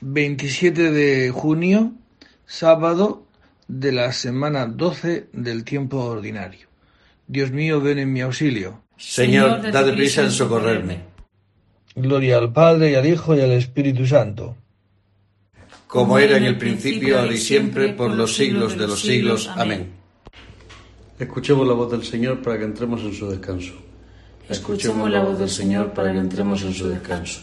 27 de junio, sábado de la semana 12 del tiempo ordinario. Dios mío, ven en mi auxilio. Señor, dad prisa en socorrerme. Gloria al Padre y al Hijo y al Espíritu Santo. Como era en el principio, ahora y siempre, por los siglos de los siglos. Amén. Escuchemos la voz del Señor para que entremos en su descanso. Escuchemos la voz del Señor para que entremos en su descanso.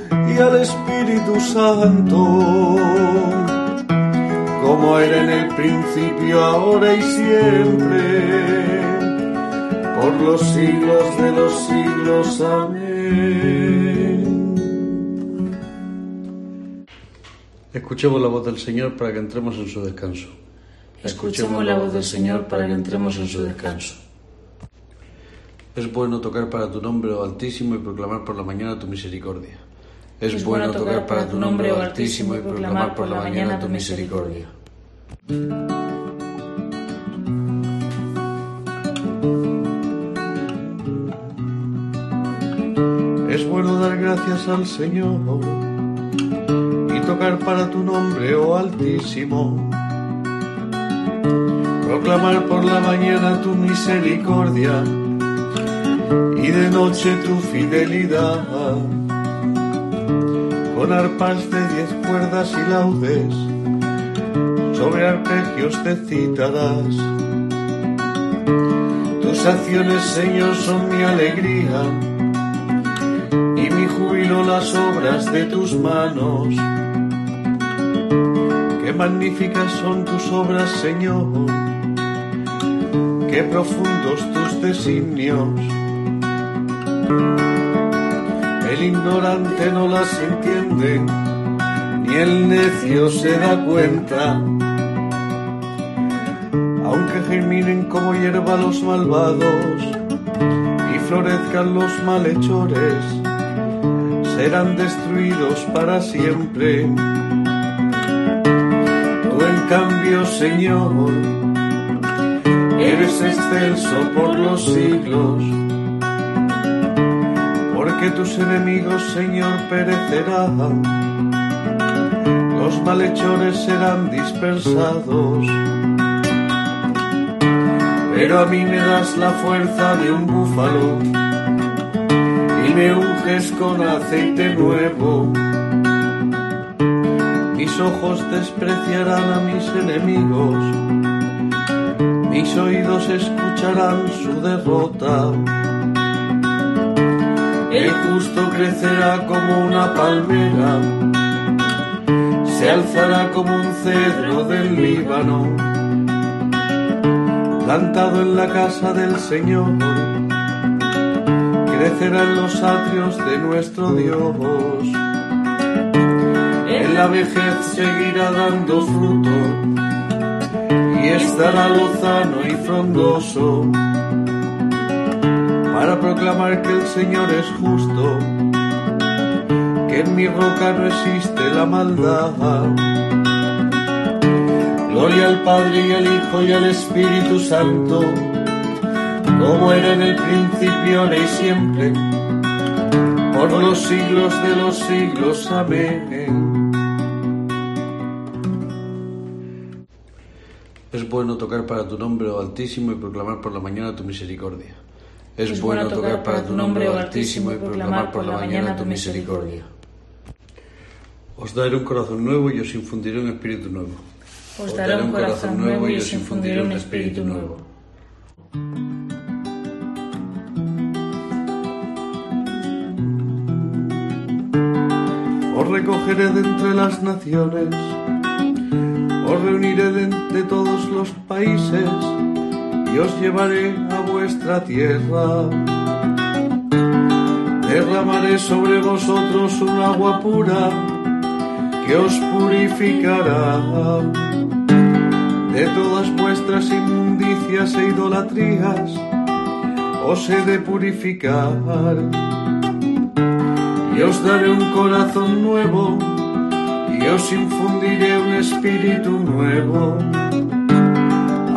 y al Espíritu Santo, como era en el principio, ahora y siempre, por los siglos de los siglos. Amén. Escuchemos la voz del Señor para que entremos en su descanso. Escuchemos la voz del Señor para que entremos en su descanso. Es bueno tocar para tu nombre, oh Altísimo, y proclamar por la mañana tu misericordia. Es bueno tocar para tu nombre, oh Altísimo, y proclamar por la mañana tu misericordia. Es bueno dar gracias al Señor y tocar para tu nombre, oh Altísimo. Proclamar por la mañana tu misericordia y de noche tu fidelidad con arpas de diez cuerdas y laudes, sobre arpegios te citarás. Tus acciones, Señor, son mi alegría, y mi júbilo las obras de tus manos. Qué magníficas son tus obras, Señor, qué profundos tus designios el ignorante no las entiende, ni el necio se da cuenta. Aunque germinen como hierba los malvados y florezcan los malhechores, serán destruidos para siempre. Tú en cambio, Señor, eres excelso por los siglos que tus enemigos, Señor, perecerán, los malhechores serán dispersados. Pero a mí me das la fuerza de un búfalo y me unges con aceite nuevo. Mis ojos despreciarán a mis enemigos, mis oídos escucharán su derrota el justo crecerá como una palmera, se alzará como un cedro del Líbano, plantado en la casa del Señor, crecerá en los atrios de nuestro Dios. En la vejez seguirá dando fruto y estará lozano y frondoso para proclamar que el Señor es justo que en mi roca no existe la maldad. Gloria al Padre y al Hijo y al Espíritu Santo, como era en el principio, ahora y siempre, por los siglos de los siglos. Amén. Es bueno tocar para tu nombre, oh Altísimo, y proclamar por la mañana tu misericordia. Es, bueno tocar para tu nombre, oh Altísimo, y proclamar por la mañana tu misericordia. Os daré un corazón nuevo y os infundiré un espíritu nuevo. Os daré un corazón nuevo y os infundiré un espíritu nuevo. Os recogeré de entre las naciones, os reuniré de entre todos los países y os llevaré a vuestra tierra. Derramaré sobre vosotros un agua pura que os purificará de todas vuestras inmundicias e idolatrías, os he de purificar y os daré un corazón nuevo y os infundiré un espíritu nuevo.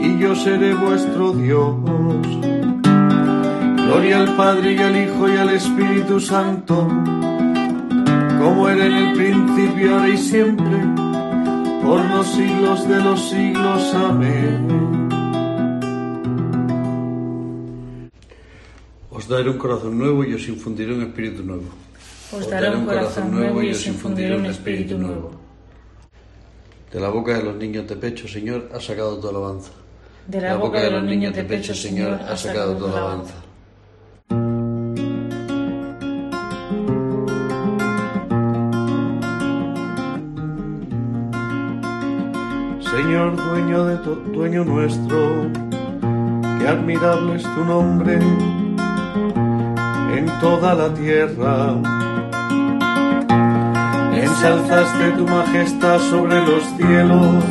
y yo seré vuestro Dios. Gloria al Padre y al Hijo y al Espíritu Santo como era en el principio, ahora y siempre, por los siglos de los siglos. Amén. Os daré un corazón nuevo y os infundiré un espíritu nuevo. Os daré un corazón nuevo y os infundiré un espíritu nuevo. De la boca de los niños de pecho, Señor, has sacado tu alabanza. De la boca de los niños de pecho, Señor, has sacado tu alabanza. Señor, dueño de tu, dueño nuestro, qué admirable es tu nombre en toda la tierra. Ensalzaste tu majestad sobre los cielos,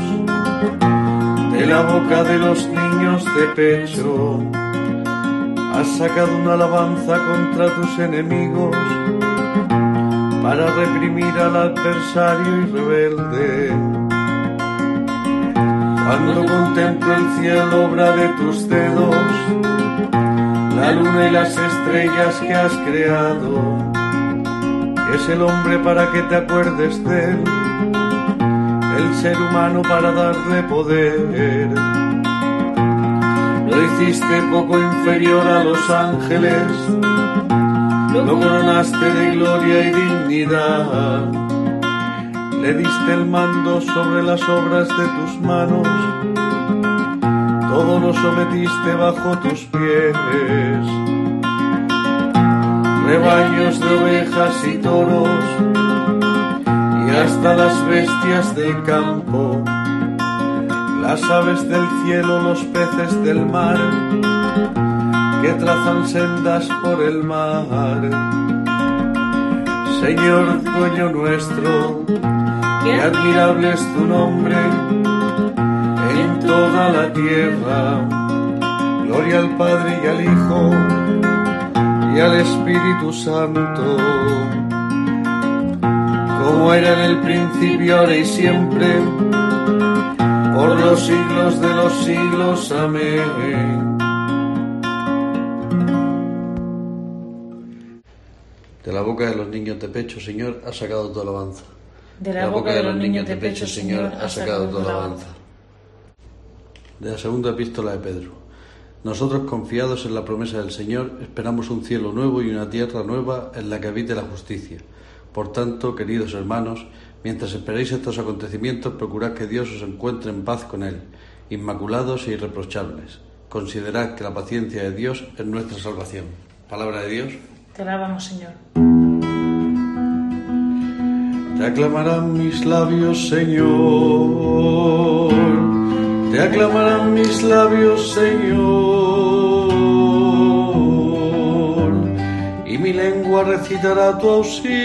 de la boca de los niños de pecho. Has sacado una alabanza contra tus enemigos para reprimir al adversario y rebelde. Cuando contemplo el cielo, obra de tus dedos, la luna y las estrellas que has creado, es el hombre para que te acuerdes de él, el ser humano para darle poder. Lo hiciste poco inferior a los ángeles, lo coronaste de gloria y dignidad le diste el mando sobre las obras de tus manos, todo lo sometiste bajo tus pies. Rebaños de ovejas y toros, y hasta las bestias del campo, las aves del cielo, los peces del mar, que trazan sendas por el mar. Señor dueño nuestro, Qué admirable es tu nombre en toda la tierra. Gloria al Padre y al Hijo y al Espíritu Santo, como era en el principio, ahora y siempre, por los siglos de los siglos. Amén. De la boca de los niños de pecho, Señor, has sacado tu alabanza. De la boca de los niños de pecho, Señor, has sacado tu alabanza. De la segunda epístola de Pedro. Nosotros, confiados en la promesa del Señor, esperamos un cielo nuevo y una tierra nueva en la que habite la justicia. Por tanto, queridos hermanos, mientras esperáis estos acontecimientos, procurad que Dios os encuentre en paz con Él, inmaculados e irreprochables. Considerad que la paciencia de Dios es nuestra salvación. Palabra de Dios. Te alabamos, Señor. Te aclamarán mis labios, Señor. Te aclamarán mis labios, Señor. Lengua recitará tu auxilio.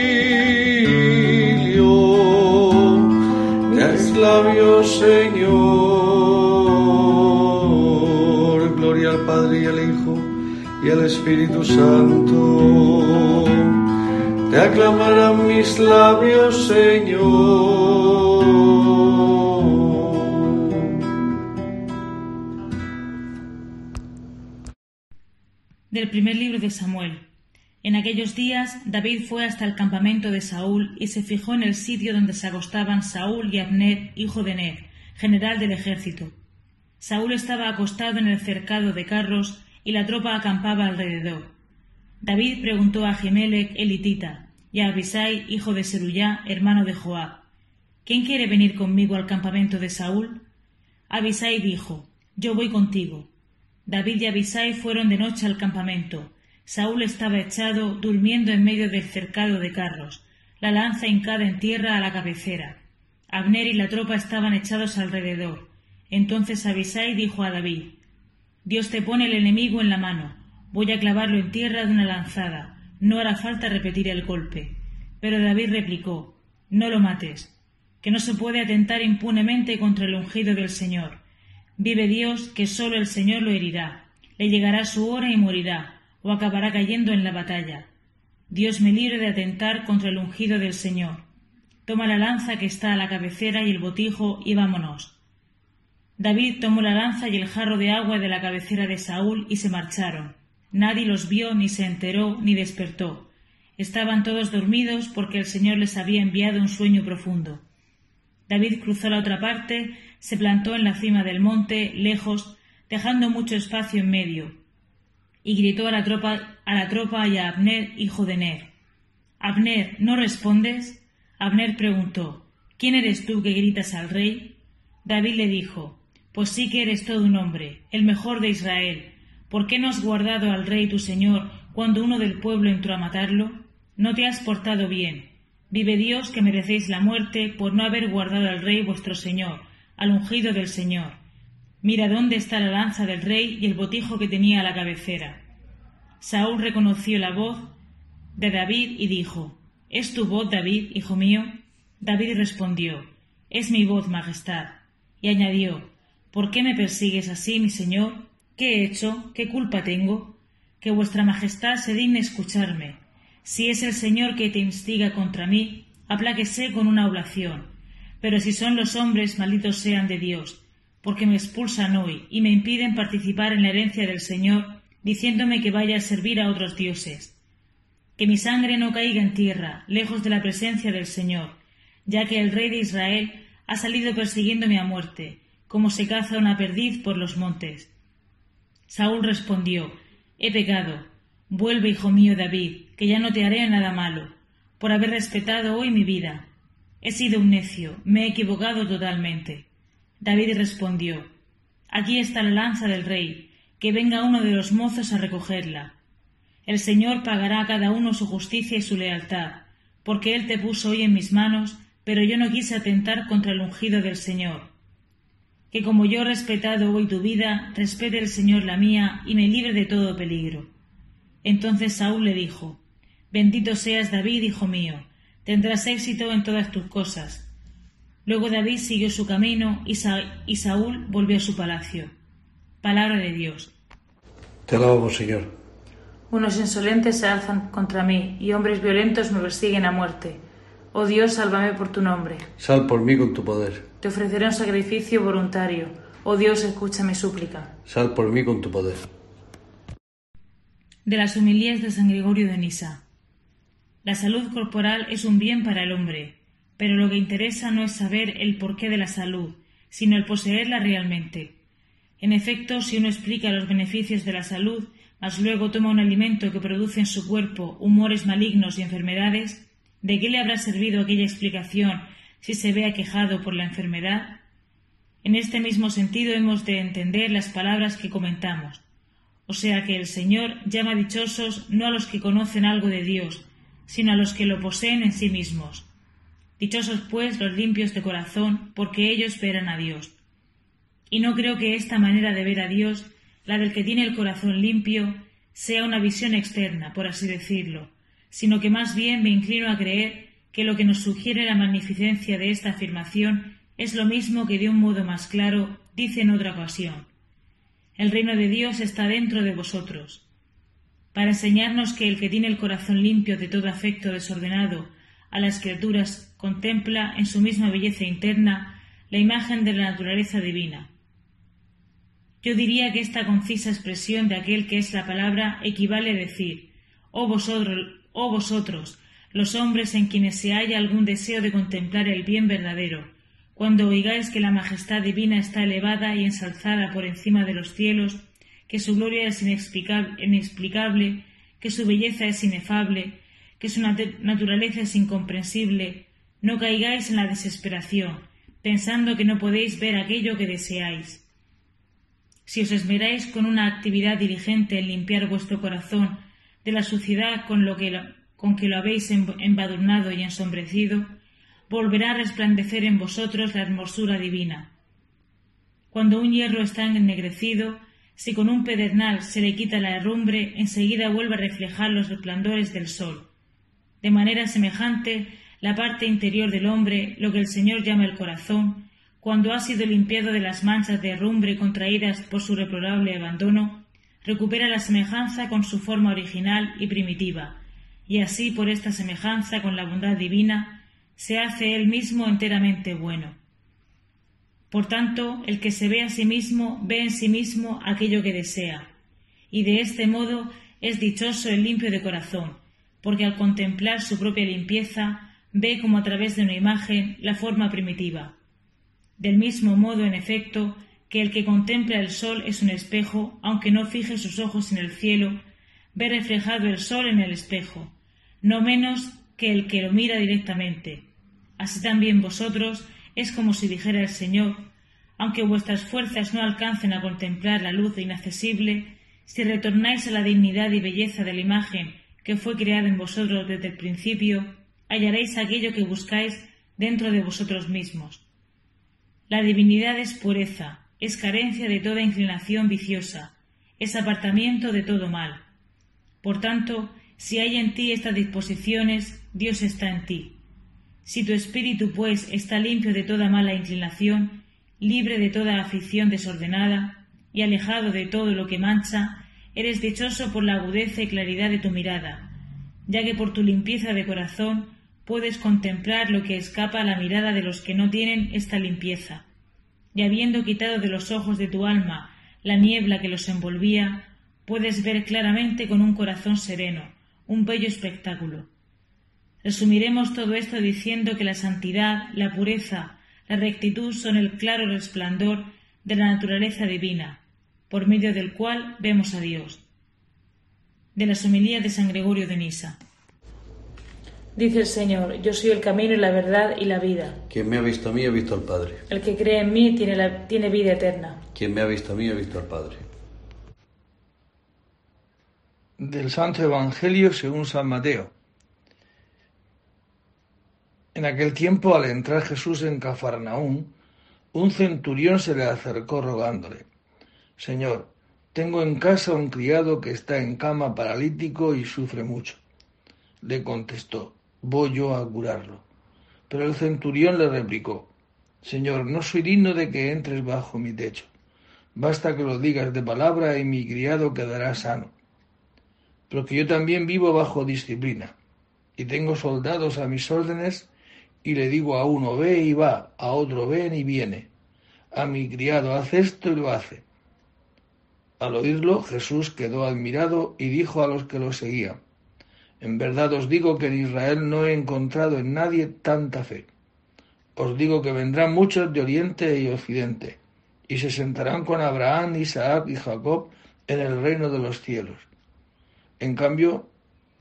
Te labios, Señor. Gloria al Padre y al Hijo y al Espíritu Santo te aclamarán mis labios, Señor. Del primer libro de Samuel. Aquellos días David fue hasta el campamento de Saúl y se fijó en el sitio donde se acostaban Saúl y Abner, hijo de Ner, general del ejército. Saúl estaba acostado en el cercado de carros y la tropa acampaba alrededor. David preguntó a Ahimelech elitita y a Abisai, hijo de Seruyá, hermano de Joab, ¿Quién quiere venir conmigo al campamento de Saúl? Abisai dijo, Yo voy contigo. David y Abisai fueron de noche al campamento. Saúl estaba echado, durmiendo en medio del cercado de carros, la lanza hincada en tierra a la cabecera. Abner y la tropa estaban echados alrededor. Entonces Abisai dijo a David, Dios te pone el enemigo en la mano Voy a clavarlo en tierra de una lanzada. No hará falta repetir el golpe. Pero David replicó No lo mates, que no se puede atentar impunemente contra el ungido del Señor. Vive Dios, que sólo el Señor lo herirá. Le llegará su hora y morirá, o acabará cayendo en la batalla. Dios me libre de atentar contra el ungido del Señor. Toma la lanza que está a la cabecera y el botijo y vámonos. David tomó la lanza y el jarro de agua de la cabecera de Saúl y se marcharon. Nadie los vio, ni se enteró, ni despertó. Estaban todos dormidos porque el Señor les había enviado un sueño profundo. David cruzó la otra parte, se plantó en la cima del monte, lejos, dejando mucho espacio en medio, y gritó a la tropa, a la tropa y a Abner, hijo de Ner. Abner, ¿no respondes? Abner preguntó, ¿Quién eres tú que gritas al rey? David le dijo, Pues sí que eres todo un hombre, el mejor de Israel, ¿Por qué no has guardado al rey tu señor cuando uno del pueblo entró a matarlo? No te has portado bien. Vive Dios que merecéis la muerte por no haber guardado al rey vuestro señor, al ungido del Señor. Mira dónde está la lanza del rey y el botijo que tenía a la cabecera. Saúl reconoció la voz de David y dijo, ¿Es tu voz, David, hijo mío? David respondió, Es mi voz, Majestad. Y añadió, ¿Por qué me persigues así, mi señor? ¿Qué he hecho? ¿Qué culpa tengo? Que vuestra Majestad se digne escucharme. Si es el Señor que te instiga contra mí, apláquese con una oblación. Pero si son los hombres, malditos sean de Dios, porque me expulsan hoy y me impiden participar en la herencia del Señor, diciéndome que vaya a servir a otros dioses. Que mi sangre no caiga en tierra, lejos de la presencia del Señor, ya que el rey de Israel ha salido persiguiéndome a muerte, como se caza una perdiz por los montes. Saúl respondió He pecado. Vuelve, hijo mío David, que ya no te haré nada malo, por haber respetado hoy mi vida. He sido un necio, me he equivocado totalmente. David respondió Aquí está la lanza del rey, que venga uno de los mozos a recogerla. El Señor pagará a cada uno su justicia y su lealtad, porque Él te puso hoy en mis manos, pero yo no quise atentar contra el ungido del Señor que como yo he respetado hoy tu vida, respete el Señor la mía y me libre de todo peligro. Entonces Saúl le dijo, Bendito seas David, hijo mío, tendrás éxito en todas tus cosas. Luego David siguió su camino y, Saúl volvió a su palacio. Palabra de Dios. Te alabamos, Señor. Unos insolentes se alzan contra mí y hombres violentos me persiguen a muerte. Oh Dios, sálvame por tu nombre. Sal por mí con tu poder. Te ofreceré un sacrificio voluntario. Oh Dios, escucha mi súplica. Sal por mí con tu poder. De las humilías de San Gregorio de Nisa. La salud corporal es un bien para el hombre, pero lo que interesa no es saber el porqué de la salud, sino el poseerla realmente. En efecto, si uno explica los beneficios de la salud, mas luego toma un alimento que produce en su cuerpo humores malignos y enfermedades, ¿de qué le habrá servido aquella explicación si se ve aquejado por la enfermedad? En este mismo sentido hemos de entender las palabras que comentamos. O sea que el Señor llama dichosos no a los que conocen algo de Dios, sino a los que lo poseen en sí mismos. Dichosos pues los limpios de corazón, porque ellos verán a Dios. Y no creo que esta manera de ver a Dios, la del que tiene el corazón limpio, sea una visión externa, por así decirlo, sino que más bien me inclino a creer que lo que nos sugiere la magnificencia de esta afirmación es lo mismo que de un modo más claro dice en otra ocasión. El reino de Dios está dentro de vosotros, para enseñarnos que el que tiene el corazón limpio de todo afecto desordenado a las criaturas contempla en su misma belleza interna la imagen de la naturaleza divina. Yo diría que esta concisa expresión de aquel que es la palabra equivale a decir, oh vosotros, oh vosotros, los hombres en quienes se halla algún deseo de contemplar el bien verdadero, cuando oigáis que la majestad divina está elevada y ensalzada por encima de los cielos, que su gloria es inexplicable, que su belleza es inefable, que su naturaleza es incomprensible, no caigáis en la desesperación, pensando que no podéis ver aquello que deseáis. Si os esmeráis con una actividad diligente en limpiar vuestro corazón de la suciedad con, lo que, con que lo habéis embadurnado y ensombrecido, volverá a resplandecer en vosotros la hermosura divina. Cuando un hierro está ennegrecido, si con un pedernal se le quita la herrumbre, enseguida vuelve a reflejar los resplandores del sol. De manera semejante, la parte interior del hombre, lo que el Señor llama el corazón, cuando ha sido limpiado de las manchas de herrumbre contraídas por su reprobable abandono, recupera la semejanza con su forma original y primitiva, y así por esta semejanza con la bondad divina, se hace él mismo enteramente bueno. Por tanto, el que se ve a sí mismo ve en sí mismo aquello que desea, y de este modo es dichoso el limpio de corazón, porque al contemplar su propia limpieza ve como a través de una imagen la forma primitiva. Del mismo modo, en efecto, que el que contempla el sol es un espejo, aunque no fije sus ojos en el cielo, ve reflejado el sol en el espejo, no menos que el que lo mira directamente. Así también vosotros es como si dijera el Señor, aunque vuestras fuerzas no alcancen a contemplar la luz inaccesible, si retornáis a la dignidad y belleza de la imagen que fue creada en vosotros desde el principio, hallaréis aquello que buscáis dentro de vosotros mismos. La divinidad es pureza, es carencia de toda inclinación viciosa, es apartamiento de todo mal. Por tanto, si hay en ti estas disposiciones, Dios está en ti. Si tu espíritu, pues, está limpio de toda mala inclinación, libre de toda afición desordenada, y alejado de todo lo que mancha, eres dichoso por la agudeza y claridad de tu mirada, ya que por tu limpieza de corazón puedes contemplar lo que escapa a la mirada de los que no tienen esta limpieza, y habiendo quitado de los ojos de tu alma la niebla que los envolvía, puedes ver claramente con un corazón sereno, un bello espectáculo. Resumiremos todo esto diciendo que la santidad, la pureza, la rectitud son el claro resplandor de la naturaleza divina, por medio del cual vemos a Dios. De la homilía de San Gregorio de Nisa. Dice el Señor, yo soy el camino y la verdad y la vida. Quien me ha visto a mí ha visto al Padre. El que cree en mí tiene, la, tiene vida eterna. Quien me ha visto a mí ha visto al Padre. del Santo Evangelio según San Mateo. En aquel tiempo, al entrar Jesús en Cafarnaún, un centurión se le acercó rogándole, Señor, tengo en casa un criado que está en cama paralítico y sufre mucho. Le contestó, voy yo a curarlo. Pero el centurión le replicó, Señor, no soy digno de que entres bajo mi techo. Basta que lo digas de palabra y mi criado quedará sano porque yo también vivo bajo disciplina y tengo soldados a mis órdenes y le digo a uno ve y va, a otro ven y viene, a mi criado hace esto y lo hace. Al oírlo Jesús quedó admirado y dijo a los que lo seguían, en verdad os digo que en Israel no he encontrado en nadie tanta fe. Os digo que vendrán muchos de oriente y occidente, y se sentarán con Abraham, Isaac y Jacob en el reino de los cielos. En cambio,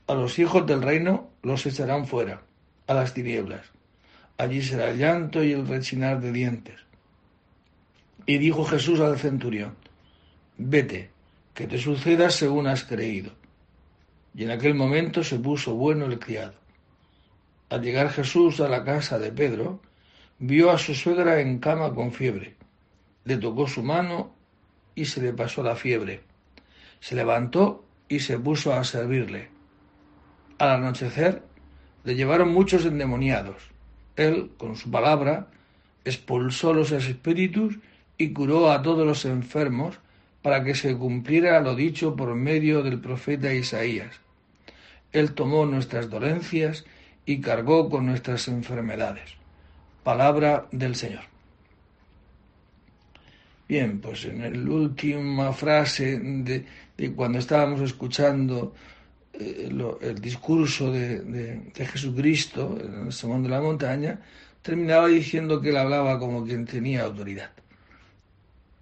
a los hijos del reino los echarán fuera, a las tinieblas. Allí será el llanto y el rechinar de dientes. Y dijo Jesús al centurión, vete, que te suceda según has creído. Y en aquel momento se puso bueno el criado. Al llegar Jesús a la casa de Pedro, vio a su suegra en cama con fiebre. Le tocó su mano y se le pasó la fiebre. Se levantó y se puso a servirle. Al anochecer le llevaron muchos endemoniados. Él, con su palabra, expulsó los espíritus y curó a todos los enfermos para que se cumpliera lo dicho por medio del profeta Isaías. Él tomó nuestras dolencias y cargó con nuestras enfermedades. Palabra del Señor. Bien, pues en la última frase de, cuando estábamos escuchando eh, el discurso de, Jesucristo en el Sermón de la Montaña, terminaba diciendo que él hablaba como quien tenía autoridad.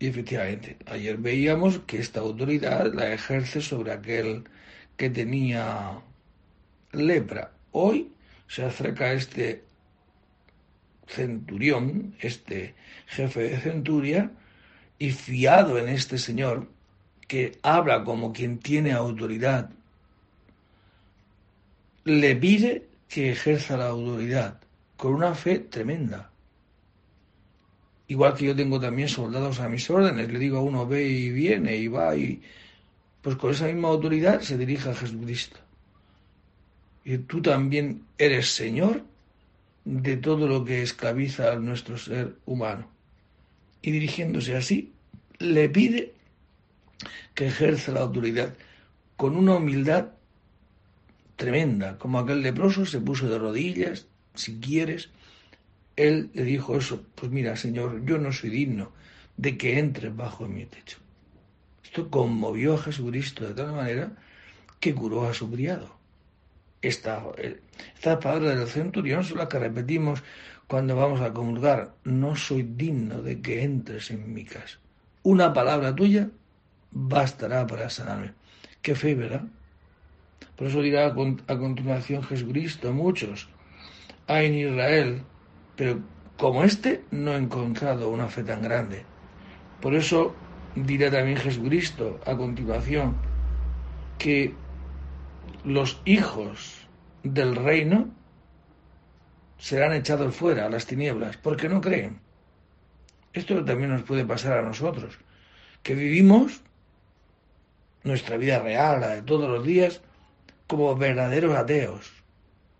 Y efectivamente, ayer veíamos que esta autoridad la ejerce sobre aquel que tenía lepra. Hoy se acerca este centurión, este jefe de centuria, y fiado en este señor, que habla como quien tiene autoridad, le pide que ejerza la autoridad con una fe tremenda. Igual que yo tengo también soldados a mis órdenes, le digo a uno ve y viene y va y pues con esa misma autoridad se dirige a Jesucristo. Y tú también eres Señor de todo lo que esclaviza a nuestro ser humano. Y dirigiéndose así, le pide que ejerza la autoridad con una humildad tremenda, como aquel leproso se puso de rodillas, si quieres, él le dijo eso, pues mira, Señor, yo no soy digno de que entres bajo mi techo. Esto conmovió a Jesucristo de tal manera que curó a su criado. Esta, esta palabra del centurión son las que repetimos cuando vamos a comulgar. No soy digno de que entres en mi casa. Una palabra tuya bastará para sanarme. Qué fe, ¿verdad? Por eso dirá a continuación Jesucristo muchos. Hay en Israel pero como este no he encontrado una fe tan grande. Por eso dirá también Jesucristo a continuación que los hijos del reino serán echados fuera a las tinieblas porque no creen. Esto también nos puede pasar a nosotros, que vivimos nuestra vida real, la de todos los días, como verdaderos ateos,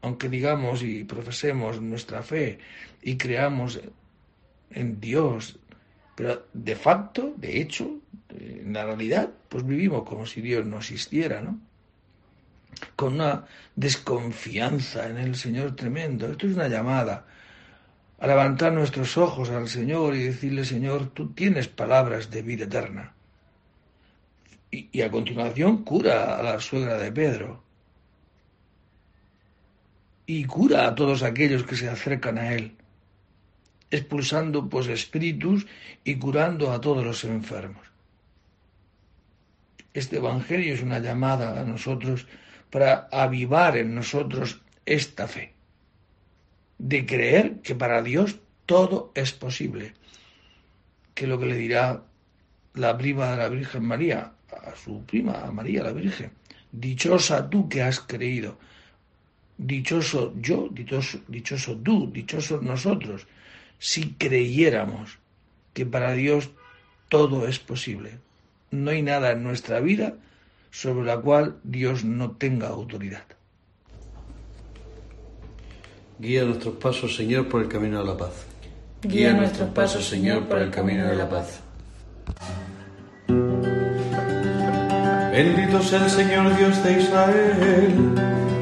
aunque digamos y profesemos nuestra fe y creamos en Dios, pero de facto, de hecho, en la realidad, pues vivimos como si Dios no existiera, ¿no? Con una desconfianza en el Señor tremendo. Esto es una llamada a levantar nuestros ojos al Señor y decirle, Señor, tú tienes palabras de vida eterna. Y, y a continuación cura a la suegra de Pedro y cura a todos aquellos que se acercan a Él, expulsando pues espíritus y curando a todos los enfermos. Este Evangelio es una llamada a nosotros para avivar en nosotros esta fe, de creer que para Dios todo es posible, que lo que le dirá la prima de la Virgen María, a su prima, a María la Virgen, dichosa tú que has creído, dichoso yo, dichoso, dichoso tú, dichosos nosotros, si creyéramos que para Dios todo es posible. No hay nada en nuestra vida sobre la cual Dios no tenga autoridad. Guía nuestros pasos, Señor, por el camino de la paz. Guía nuestros pasos, Señor, por el camino de la paz. Bendito sea el Señor Dios de Israel,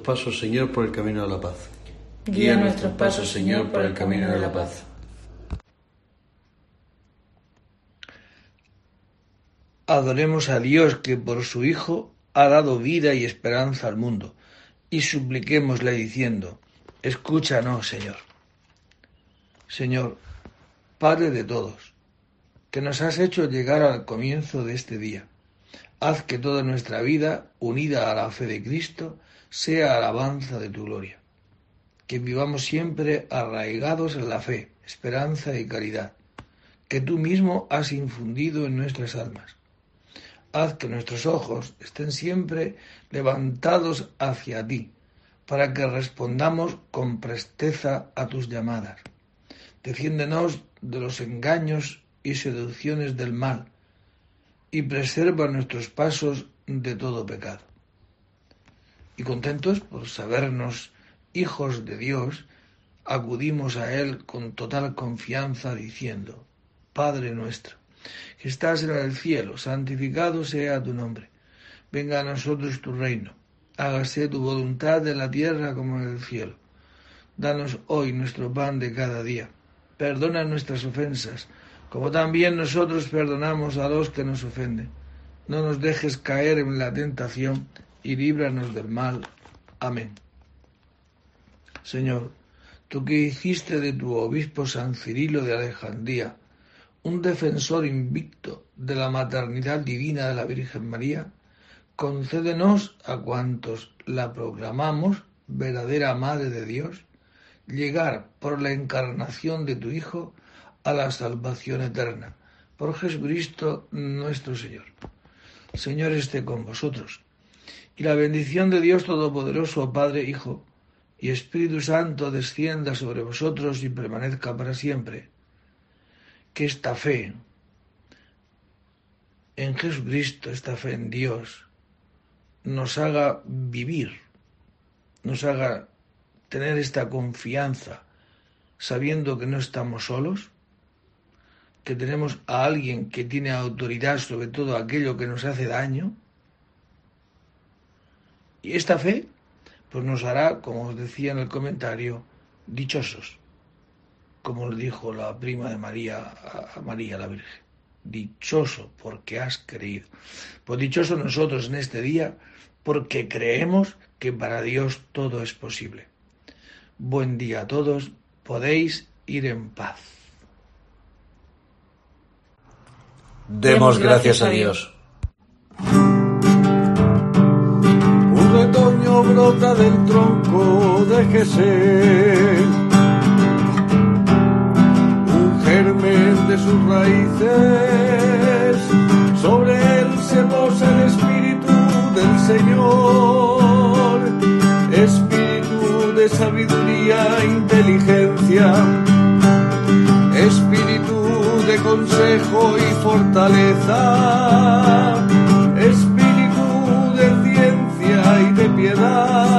Pasos, Señor, por el camino de la paz. Guía nuestros pasos, Señor, por el camino de la paz. Adoremos a Dios que por su Hijo ha dado vida y esperanza al mundo, y supliquémosle diciendo, escúchanos, Señor. Señor, Padre de todos, que nos has hecho llegar al comienzo de este día, haz que toda nuestra vida, unida a la fe de Cristo, sea alabanza de tu gloria. Que vivamos siempre arraigados en la fe, esperanza y caridad, que tú mismo has infundido en nuestras almas haz que nuestros ojos estén siempre levantados hacia ti, para que respondamos con presteza a tus llamadas. Defiéndenos de los engaños y seducciones del mal, y preserva nuestros pasos de todo pecado. Y contentos por sabernos hijos de Dios, acudimos a Él con total confianza diciendo, Padre nuestro, que estás en el cielo, santificado sea tu nombre. Venga a nosotros tu reino. Hágase tu voluntad en la tierra como en el cielo. Danos hoy nuestro pan de cada día. Perdona nuestras ofensas, como también nosotros perdonamos a los que nos ofenden. No nos dejes caer en la tentación y líbranos del mal. Amén. Señor, tú que hiciste de tu obispo San Cirilo de Alejandría, un defensor invicto de la maternidad divina de la Virgen María, concédenos a cuantos la proclamamos verdadera Madre de Dios, llegar por la encarnación de tu Hijo a la salvación eterna. Por Jesucristo nuestro Señor. Señor esté con vosotros. Y la bendición de Dios Todopoderoso, Padre, Hijo y Espíritu Santo descienda sobre vosotros y permanezca para siempre que esta fe en Jesucristo, esta fe en Dios, nos haga vivir, nos haga tener esta confianza, sabiendo que no estamos solos, que tenemos a alguien que tiene autoridad sobre todo aquello que nos hace daño. Y esta fe, pues nos hará, como os decía en el comentario, dichosos como le dijo la prima de María a María la Virgen. Dichoso porque has creído. Pues dichoso nosotros en este día porque creemos que para Dios todo es posible. Buen día a todos, podéis ir en paz. Demos gracias a Dios. Un retoño brota del tronco de Jesús. De sus raíces, sobre él se posa el espíritu del Señor, espíritu de sabiduría e inteligencia, consejo y fortaleza, espíritu de ciencia y de piedad,